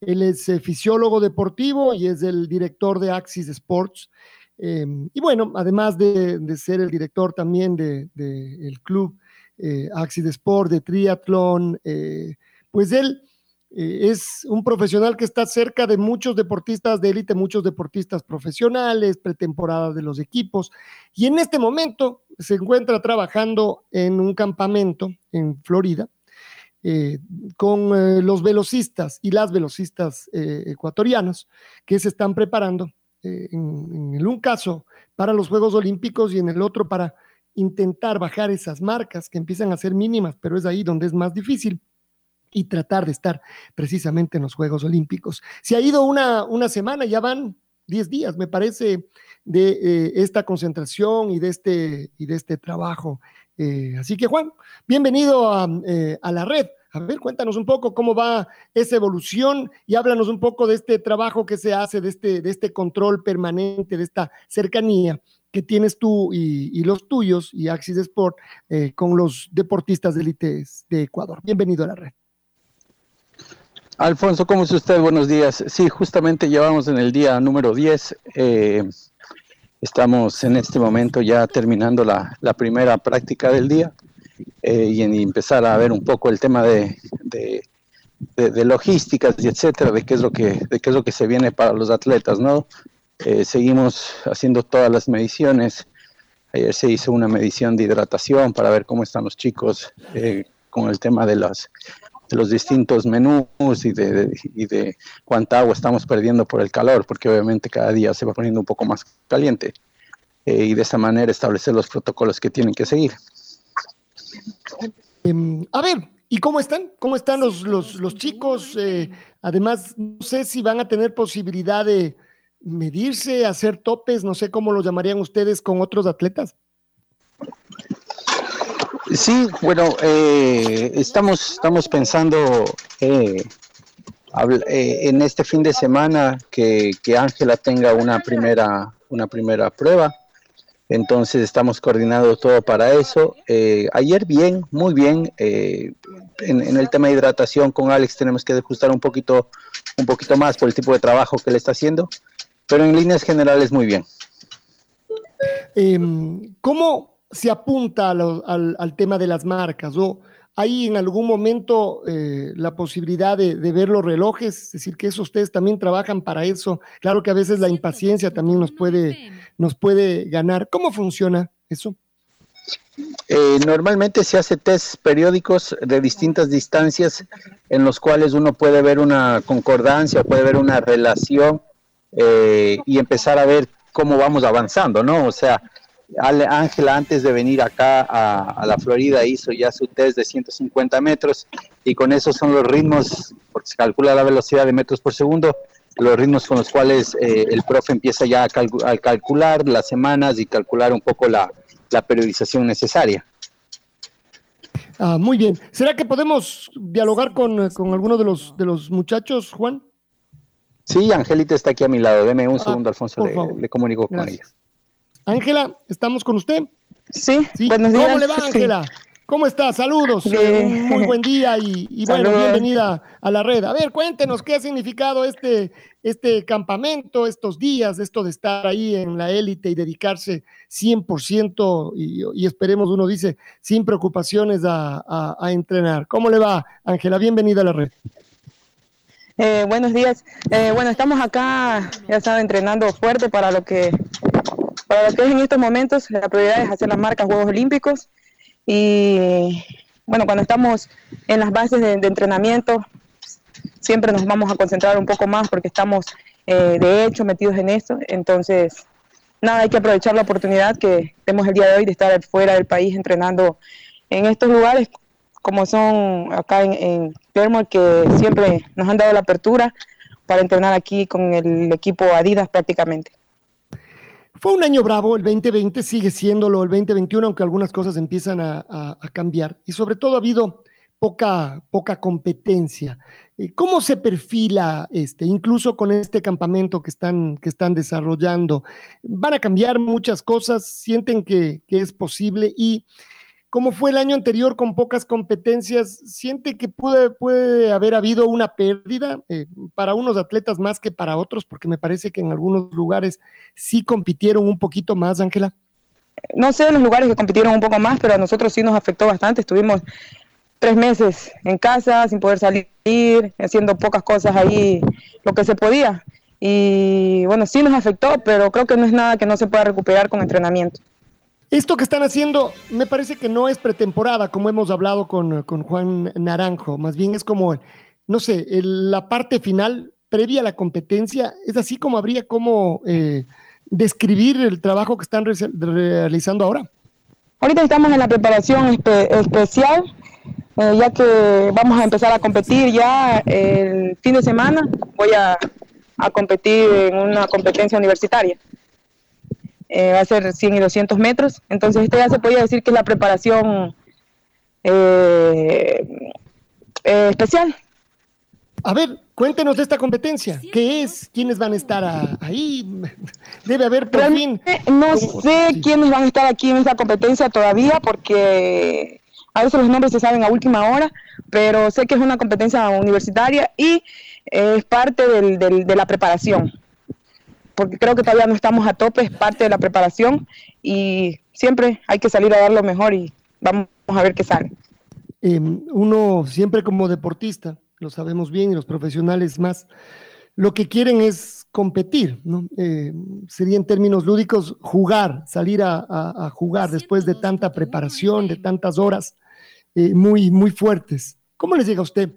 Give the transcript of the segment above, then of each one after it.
él es eh, fisiólogo deportivo y es el director de Axis Sports. Em, y bueno, además de, ser el director también del de, club eh, Axis Sport, de triatlón, eh, pues él es un profesional que está cerca de muchos deportistas de élite, muchos deportistas profesionales, pretemporada de los equipos. Y en este momento se encuentra trabajando en un campamento en Florida eh, con eh, los velocistas y las velocistas eh, ecuatorianos que se están preparando, en, en, un caso para los Juegos Olímpicos y en el otro para intentar bajar esas marcas que empiezan a ser mínimas, pero es ahí donde es más difícil y tratar de estar precisamente en los Juegos Olímpicos. Se ha ido una, una semana, ya van 10 días, me parece, de esta concentración y de este, y de este trabajo eh, así que Juan, bienvenido eh, a, la red. A ver, cuéntanos un poco cómo va esa evolución y háblanos un poco de este trabajo que se hace, de este, de este control permanente, de esta cercanía que tienes tú y, los tuyos y Axis Sport eh, con los deportistas de élite de Ecuador. Bienvenido a la red. Alfonso, ¿cómo es usted? Buenos días. Sí, justamente llevamos en el día número 10. Estamos en este momento ya terminando la, primera práctica del día eh, y en empezar a ver un poco el tema de, logísticas y etcétera, de qué es lo que, de qué es lo que se viene para los atletas, ¿no? Eh, seguimos haciendo todas las mediciones. Ayer se hizo una medición de hidratación para ver cómo están los chicos eh, con el tema de las de los distintos menús y de, y de cuánta agua estamos perdiendo por el calor, porque obviamente cada día se va poniendo un poco más caliente. Eh, y de esa manera establecer los protocolos que tienen que seguir. Em, a ver, ¿y cómo están? ¿Cómo están los, los, chicos? Eh, además, no sé si van a tener posibilidad de medirse, hacer topes, no sé cómo lo llamarían ustedes con otros atletas. Sí, bueno, eh, estamos, estamos pensando eh, eh, en este fin de semana que Ángela tenga una primera, una primera prueba. Entonces estamos coordinando todo para eso. ayer bien, muy bien. En, en, el tema de hidratación con Alex tenemos que ajustar un poquito, un poquito más por el tipo de trabajo que le está haciendo, pero en líneas generales muy bien. Em, ¿Cómo, se apunta al, tema de las marcas o hay en algún momento eh, la posibilidad de, ver los relojes, es decir, que eso ustedes también trabajan para eso. Claro que a veces la impaciencia también nos puede, nos puede ganar. ¿Cómo funciona eso? Eh, normalmente se hace test periódicos de distintas distancias en los cuales uno puede ver una concordancia, puede ver una relación eh, y empezar a ver cómo vamos avanzando, ¿no? O sea, Ángela antes de venir acá a, la Florida hizo ya su test de 150 metros y con esos son los ritmos, porque se calcula la velocidad de metros por segundo, los ritmos con los cuales eh, el profe empieza ya a, calcular las semanas y calcular un poco la, periodización necesaria. Ah, muy bien. ¿Será que podemos dialogar con, con alguno de los, de los muchachos, Juan? Sí, Angelita está aquí a mi lado. Deme un ah, segundo, Alfonso, le, comunico con ella. Ángela, ¿estamos con usted? Sí, buenos días. ¿Cómo le va, Ángela? ¿Cómo está? Saludos. Eh, muy buen día y, bueno, bienvenida a la red. A ver, cuéntenos qué ha significado este, este campamento, estos días, esto de estar ahí en la élite y dedicarse 100% y, y esperemos, uno dice, sin preocupaciones a, entrenar. ¿Cómo le va, Ángela? Bienvenida a la red. Eh, buenos días. Eh, bueno, estamos acá, ya estaba entrenando fuerte para lo que para lo que es en estos momentos, la prioridad es hacer las marcas Juegos Olímpicos Y bueno, cuando estamos en las bases de, entrenamiento, siempre nos vamos a concentrar un poco más porque estamos eh, de hecho metidos en eso. Entonces, nada, hay que aprovechar la oportunidad que tenemos el día de hoy de estar fuera del país entrenando en estos lugares como son acá en, en que siempre nos han dado la apertura para entrenar aquí con el equipo Adidas prácticamente. Fue un año bravo, el 2020 sigue siéndolo el 2021, aunque algunas cosas empiezan a, cambiar. Y sobre todo ha habido poca, poca competencia. Eh, ¿Cómo se perfila este, incluso con este campamento que están, que están desarrollando? ¿Van a cambiar muchas cosas? ¿Sienten que, que es posible? Y como fue el año anterior con pocas competencias, ¿siente que puede, haber habido una pérdida eh, para unos atletas más que para otros? Porque me parece que en algunos lugares sí compitieron un poquito más, Ángela. No sé en los lugares que compitieron un poco más, pero a nosotros sí nos afectó bastante. Estuvimos tres meses en casa sin poder salir, haciendo pocas cosas ahí, lo que se podía. Y bueno, sí nos afectó, pero creo que no es nada que no se pueda recuperar con entrenamiento. Esto que están haciendo me parece que no es pretemporada, como hemos hablado con, Juan Naranjo, más bien es como, no sé, la parte final previa a la competencia, es así como habría como eh, describir el trabajo que están realizando ahora. Ahorita estamos en la preparación especial, eh, ya que vamos a empezar a competir ya el fin de semana, voy a competir en una competencia universitaria. Eh, va a ser 100 y 200 metros. Entonces, esto ya se podría decir que es la preparación eh, eh, especial. A ver, cuéntenos de esta competencia. ¿Qué es? ¿Quiénes van a estar ahí? Debe haber por fin. No sé quiénes van a estar aquí en esta competencia todavía porque a veces los nombres se saben a última hora, pero sé que es una competencia universitaria y es parte de la preparación porque creo que todavía no estamos a tope, es parte de la preparación y siempre hay que salir a dar lo mejor y vamos a ver qué sale. Em, uno siempre como deportista, lo sabemos bien y los profesionales más, lo que quieren es competir, ¿no? Eh, sería en términos lúdicos jugar, salir a, jugar después de tanta preparación, de tantas horas eh, muy, muy fuertes. ¿Cómo les llega a usted,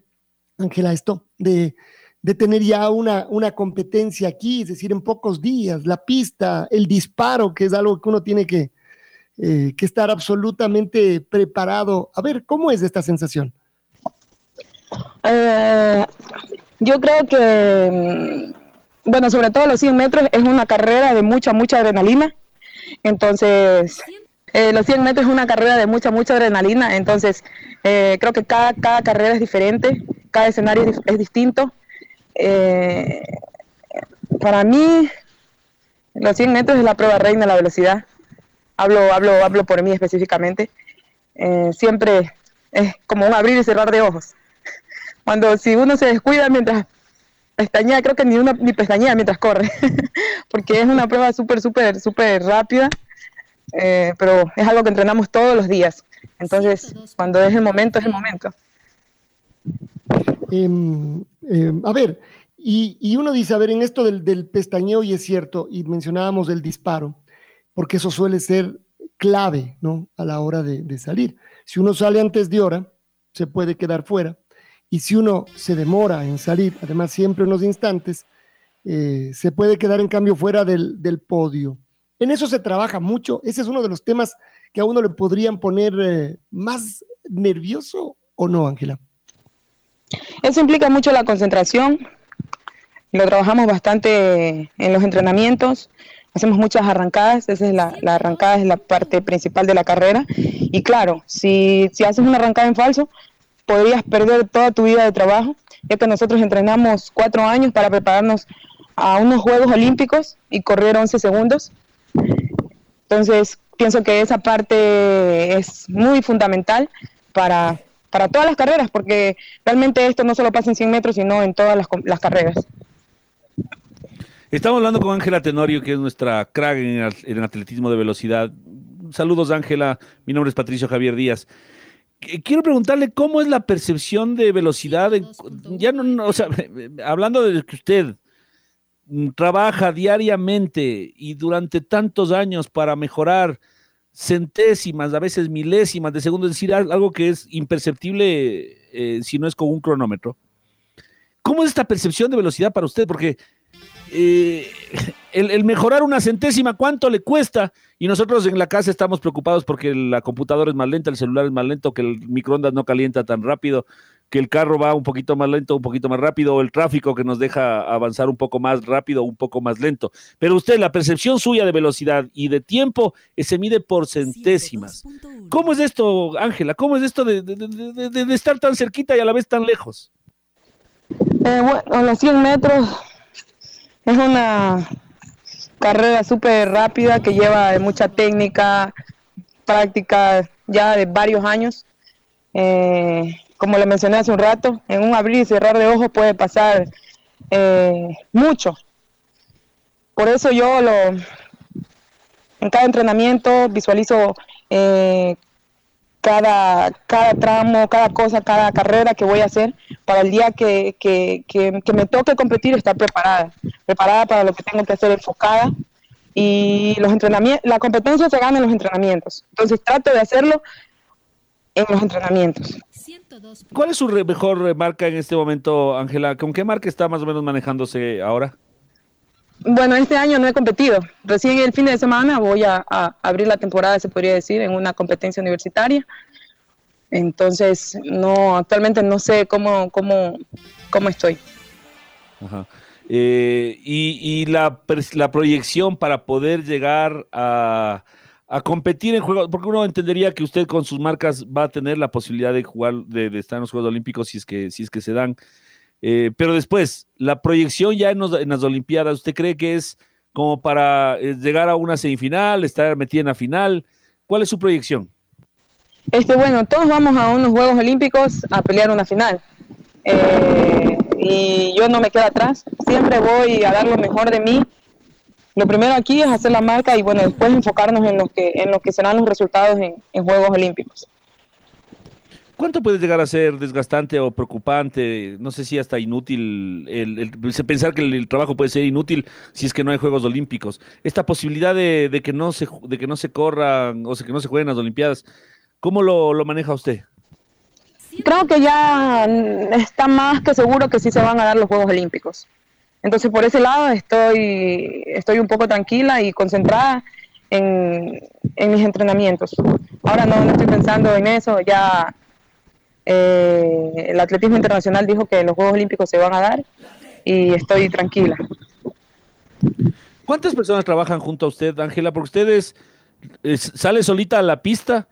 Ángela, esto de de tener ya una, una competencia aquí, es decir, en pocos días, la pista, el disparo, que es algo que uno tiene que, eh, que estar absolutamente preparado. A ver, ¿cómo es esta sensación? Eh, yo creo que, mm, bueno, sobre todo los 100 metros es una carrera de mucha, mucha adrenalina. Entonces, eh, los 100 metros es una carrera de mucha, mucha adrenalina. Entonces, creo que cada, cada carrera es diferente, cada escenario es distinto. Eh, para mí, los 100 metros es la prueba reina de la velocidad. Hablo, hablo, hablo por mí específicamente. Eh, siempre es como un abrir y cerrar de ojos. Cuando si uno se descuida mientras pestañea, creo que ni uno ni pestañea mientras corre, porque es una prueba súper, súper, súper rápida, eh, pero es algo que entrenamos todos los días. Entonces, cuando es el momento, es el momento. Em, em, a ver, y, uno dice, a ver, en esto del, pestañeo, y es cierto, y mencionábamos el disparo, porque eso suele ser clave, ¿no? A la hora de, salir. Si uno sale antes de hora, se puede quedar fuera. Y si uno se demora en salir, además siempre unos instantes, eh, se puede quedar en cambio fuera del, podio. En eso se trabaja mucho. Ese es uno de los temas que a uno le podrían poner eh, más nervioso o no, Ángela. Eso implica mucho la concentración. Lo trabajamos bastante en los entrenamientos. Hacemos muchas arrancadas. Esa es la, arrancada, es la parte principal de la carrera. Y claro, si, si haces una arrancada en falso, podrías perder toda tu vida de trabajo, ya que nosotros entrenamos cuatro años para prepararnos a unos Juegos Olímpicos y correr 11 segundos. Entonces, pienso que esa parte es muy fundamental para, para todas las carreras, porque realmente esto no solo pasa en 100 metros, sino en todas las, carreras. Estamos hablando con Ángela Tenorio, que es nuestra crack en el, atletismo de velocidad. Saludos, Ángela. Mi nombre es Patricio Javier Díaz. Quiero preguntarle cómo es la percepción de velocidad. ya no, o sea, hablando de que usted trabaja diariamente y durante tantos años para mejorar centésimas, a veces milésimas de segundo, es decir, algo que es imperceptible eh, si no es con un cronómetro. ¿Cómo es esta percepción de velocidad para usted? Porque eh, el, mejorar una centésima, ¿cuánto le cuesta? Y nosotros en la casa estamos preocupados porque la computadora es más lenta, el celular es más lento, que el microondas no calienta tan rápido, que el carro va un poquito más lento, un poquito más rápido, o el tráfico que nos deja avanzar un poco más rápido, un poco más lento. Pero usted, la percepción suya de velocidad y de tiempo eh, se mide por centésimas. ¿Cómo es esto, Ángela? ¿Cómo es esto de, de, estar tan cerquita y a la vez tan lejos? Eh, bueno, los 100 metros es una carrera súper rápida que lleva mucha técnica, práctica ya de varios años. Eh, como le mencioné hace un rato, en un abrir y cerrar de ojos puede pasar eh, mucho. Por eso yo lo, en cada entrenamiento visualizo eh, cada, cada tramo, cada cosa, cada carrera que voy a hacer para el día que, que, que, me toque competir estar preparada, preparada para lo que tengo que hacer, enfocada. Y los entrenamientos, la competencia se gana en los entrenamientos. Entonces trato de hacerlo en los entrenamientos. ¿Cuál es su mejor marca en este momento, Ángela? ¿Con qué marca está más o menos manejándose ahora? Bueno, este año no he competido. Recién el fin de semana voy a, abrir la temporada, se podría decir, en una competencia universitaria. Entonces, no, actualmente no sé cómo, cómo, cómo estoy. Ajá. Eh, y, la, la proyección para poder llegar a, a competir en juegos, porque uno entendería que usted con sus marcas va a tener la posibilidad de jugar, de, estar en los Juegos Olímpicos si es que, si es que se dan. Eh, pero después, la proyección ya en, las Olimpiadas, ¿usted cree que es como para eh, llegar a una semifinal, estar metida en la final? ¿Cuál es su proyección? Este, bueno, todos vamos a unos Juegos Olímpicos a pelear una final. Eh, y yo no me quedo atrás, siempre voy a dar lo mejor de mí lo primero aquí es hacer la marca y bueno, después enfocarnos en lo que, en lo que serán los resultados en, Juegos Olímpicos. ¿Cuánto puede llegar a ser desgastante o preocupante? No sé si hasta inútil, el, pensar que el, trabajo puede ser inútil si es que no hay Juegos Olímpicos. Esta posibilidad de, que, no se, de que no se corran o que no se jueguen las Olimpiadas, ¿cómo lo, lo maneja usted? Creo que ya está más que seguro que sí se van a dar los Juegos Olímpicos. Entonces, por ese lado estoy, estoy un poco tranquila y concentrada en, mis entrenamientos. Ahora no, estoy pensando en eso, ya eh, el atletismo internacional dijo que los Juegos Olímpicos se van a dar y estoy tranquila. ¿Cuántas personas trabajan junto a usted, Ángela? Porque ustedes sale solita a la pista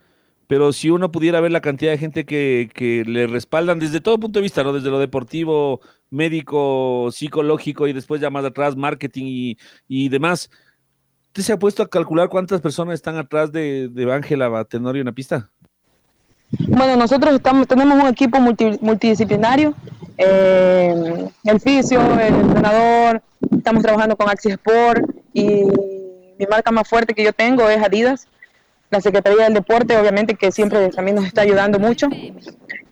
pero si uno pudiera ver la cantidad de gente que, le respaldan desde todo punto de vista, ¿no? Desde lo deportivo, médico, psicológico y después ya más atrás, marketing y, demás. ¿Usted se ha puesto a calcular cuántas personas están atrás de, Ángela Tenorio en la pista? Bueno, nosotros estamos, tenemos un equipo multidisciplinario, eh, el fisio, el entrenador, estamos trabajando con Axis Sport y mi marca más fuerte que yo tengo es Adidas la Secretaría del Deporte, obviamente, que siempre también nos está ayudando mucho,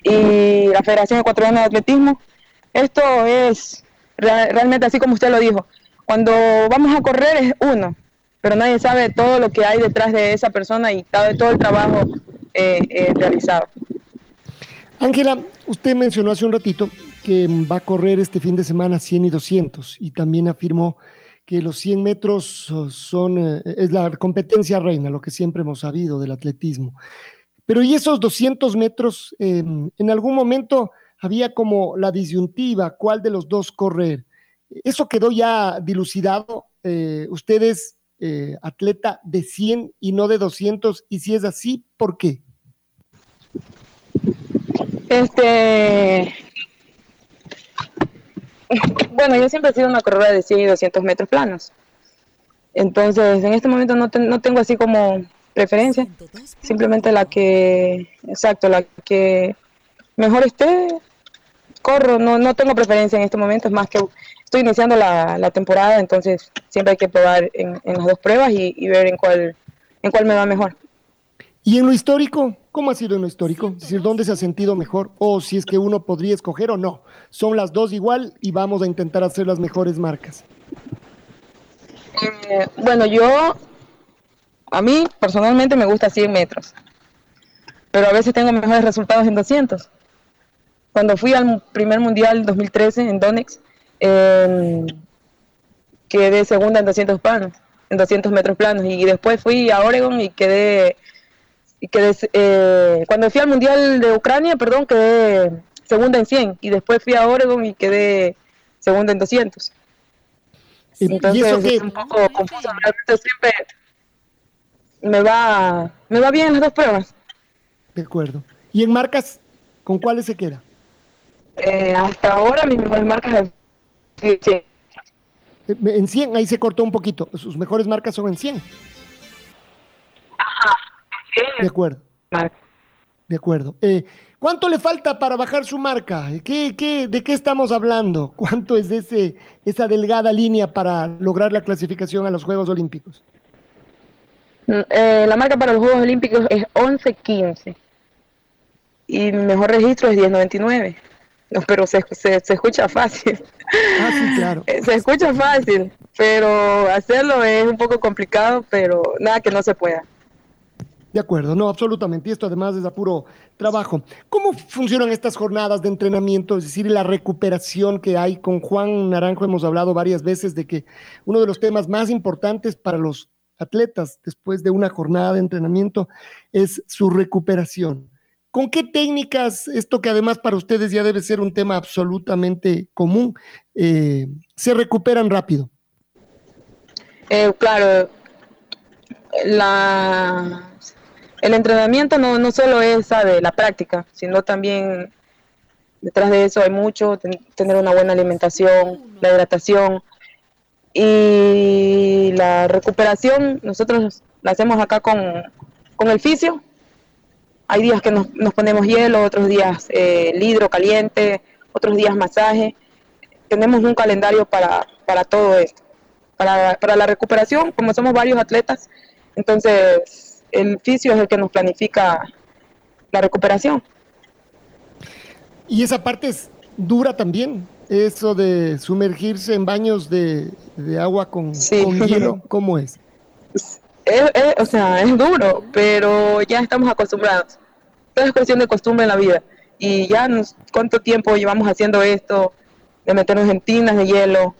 y la Federación Ecuatoriana de Atletismo. Esto es realmente así como usted lo dijo. Cuando vamos a correr es uno, pero nadie sabe todo lo que hay detrás de esa persona y todo el trabajo eh, eh, realizado. Ángela, usted mencionó hace un ratito que va a correr este fin de semana 100 y 200 y también afirmó que los 100 metros son, eh, es la competencia reina, lo que siempre hemos sabido del atletismo. Pero y esos 200 metros, em, en algún momento había como la disyuntiva, ¿cuál de los dos correr? Eso quedó ya dilucidado. Eh, usted es eh, atleta de 100 y no de 200, y si es así, ¿por qué? Este, bueno, yo siempre he sido una corredora de 100 y 200 metros planos. Entonces, en este momento no, no tengo así como preferencia. Simplemente la que, exacto, la que mejor esté, corro. No, no tengo preferencia en este momento. Es más que estoy iniciando la, la temporada, entonces siempre hay que probar en, las dos pruebas y, y, ver en cuál, en cuál me va mejor. ¿Y en lo histórico? ¿Cómo ha sido en lo histórico? Es decir, ¿dónde se ha sentido mejor? O si es que uno podría escoger o no. Son las dos igual y vamos a intentar hacer las mejores marcas. Eh, bueno, yo a mí personalmente me gusta 100 metros, pero a veces tengo mejores resultados en 200. Cuando fui al primer mundial 2013 en Donex, quedé segunda en 200 planos, en 200 metros planos, y después fui a Oregon y quedé, y quedé eh, cuando fui al mundial de Ucrania, perdón, quedé segunda en 100, y después fui a Oregon y quedé segunda en 200. Entonces es un poco confuso, realmente siempre me va, me va bien las dos pruebas. De acuerdo. ¿Y en marcas, con cuáles se queda? Eh, hasta ahora mis mejores marcas en 100. En 100, ahí se cortó un poquito. Sus mejores marcas son en 100. Ajá. De acuerdo. De acuerdo. Eh, ¿Cuánto le falta para bajar su marca? ¿Qué, qué, ¿De qué estamos hablando? ¿Cuánto es ese, esa delgada línea para lograr la clasificación a los Juegos Olímpicos? Mm, eh, la marca para los Juegos Olímpicos es 11.15 y mi mejor registro es 10.99. No, pero se, se, se, escucha fácil. Ah, sí, claro. se escucha fácil, pero hacerlo es un poco complicado, pero nada que no se pueda. De acuerdo, no, absolutamente. Y esto además es a puro trabajo. ¿Cómo funcionan estas jornadas de entrenamiento? Es decir, la recuperación que hay. Con Juan Naranjo hemos hablado varias veces de que uno de los temas más importantes para los atletas después de una jornada de entrenamiento es su recuperación. ¿Con qué técnicas, esto que además para ustedes ya debe ser un tema absolutamente común, eh, se recuperan rápido? Eh, claro, la, el entrenamiento no, no solo es la práctica, sino también detrás de eso hay mucho, tener una buena alimentación, la hidratación y la recuperación, nosotros la hacemos acá con, con el fisio. Hay días que nos, nos ponemos hielo, otros días eh, hidro caliente, otros días masaje. Tenemos un calendario para, para todo esto. Para, para la recuperación, como somos varios atletas, entonces el fisio es el que nos planifica la recuperación. Y esa parte es dura también, eso de sumergirse en baños de, de agua con, con, hielo, ¿cómo es? es? o sea, es duro, pero ya estamos acostumbrados. Todo es cuestión de costumbre en la vida. Y ya, nos, ¿cuánto tiempo llevamos haciendo esto? De meternos en tinas de hielo.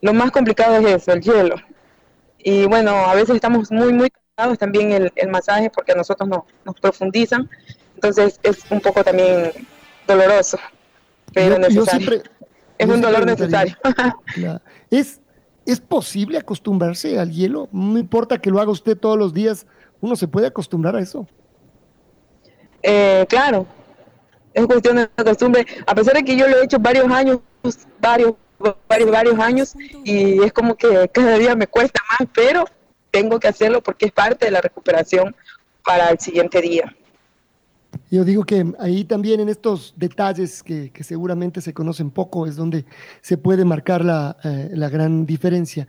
Lo más complicado es eso, el hielo. Y bueno, a veces estamos muy, muy también el, el masaje porque a nosotros no, nos profundizan. Entonces es un poco también doloroso, pero yo, necesario. Yo siempre, es un dolor necesario. ¿Es, ¿Es posible acostumbrarse al hielo? No importa que lo haga usted todos los días, uno se puede acostumbrar a eso. Eh, claro, es cuestión de costumbre. A pesar de que yo lo he hecho varios años, varios, varios, varios años, y es como que cada día me cuesta más, pero tengo que hacerlo porque es parte de la recuperación para el siguiente día. Yo digo que ahí también en estos detalles que, que seguramente se conocen poco es donde se puede marcar la, eh, la, gran diferencia.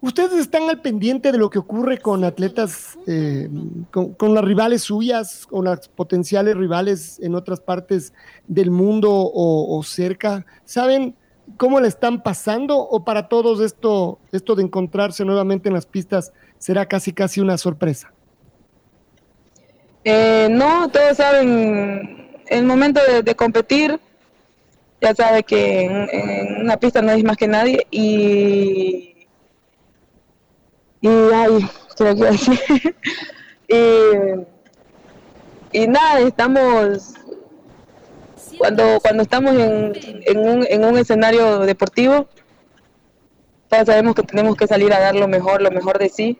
¿Ustedes están al pendiente de lo que ocurre con atletas, eh, con, con, las rivales suyas, con las potenciales rivales en otras partes del mundo o, o cerca? ¿Saben cómo le están pasando o para todos esto, esto de encontrarse nuevamente en las pistas será casi casi una sorpresa? Eh, no, todos saben, el momento de, competir, ya sabe que en, en, una pista no hay más que nadie y, y ay, ¿qué quiero decir? y, y nada, estamos, cuando, cuando estamos en, en, un, en un escenario deportivo, todos sabemos que tenemos que salir a dar lo mejor, lo mejor de sí.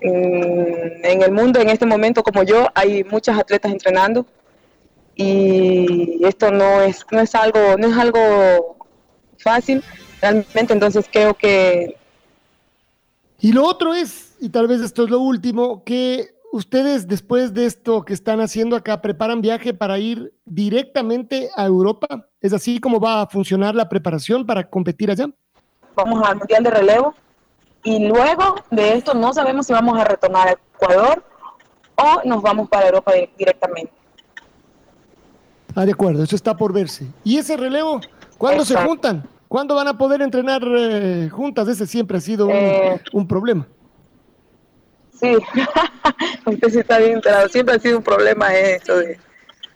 En, en, el mundo en este momento como yo hay muchas atletas entrenando y esto no es no es algo no es algo fácil realmente entonces creo que y lo otro es y tal vez esto es lo último que ustedes después de esto que están haciendo acá preparan viaje para ir directamente a Europa es así como va a funcionar la preparación para competir allá vamos al mundial de relevo y luego de esto no sabemos si vamos a retornar a Ecuador o nos vamos para Europa directamente. Ah, de acuerdo, eso está por verse. ¿Y ese relevo? ¿Cuándo Exacto. se juntan? ¿Cuándo van a poder entrenar eh, juntas? Ese siempre ha sido un, eh, un, problema. Sí, usted sí está bien enterado. Siempre ha sido un problema eso de,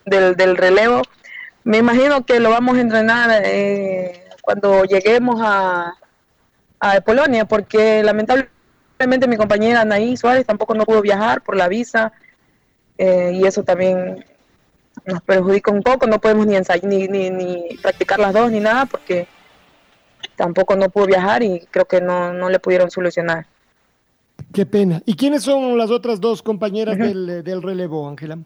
del, del relevo. Me imagino que lo vamos a entrenar eh, cuando lleguemos a, a Polonia, porque lamentablemente mi compañera Anaí Suárez tampoco no pudo viajar por la visa eh, y eso también nos perjudica un poco. No podemos ni, ensayar, ni, ni, ni practicar las dos ni nada porque tampoco no pudo viajar y creo que no, no le pudieron solucionar. Qué pena. ¿Y quiénes son las otras dos compañeras del, del, relevo, Ángela?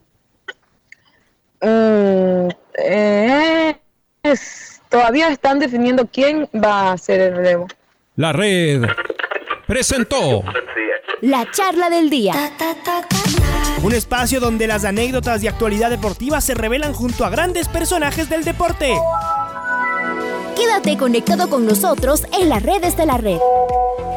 Eh, es, todavía están definiendo quién va a hacer el relevo. La red presentó la charla del día. Un espacio donde las anécdotas de actualidad deportiva se revelan junto a grandes personajes del deporte. Quédate conectado con nosotros en las redes de la red.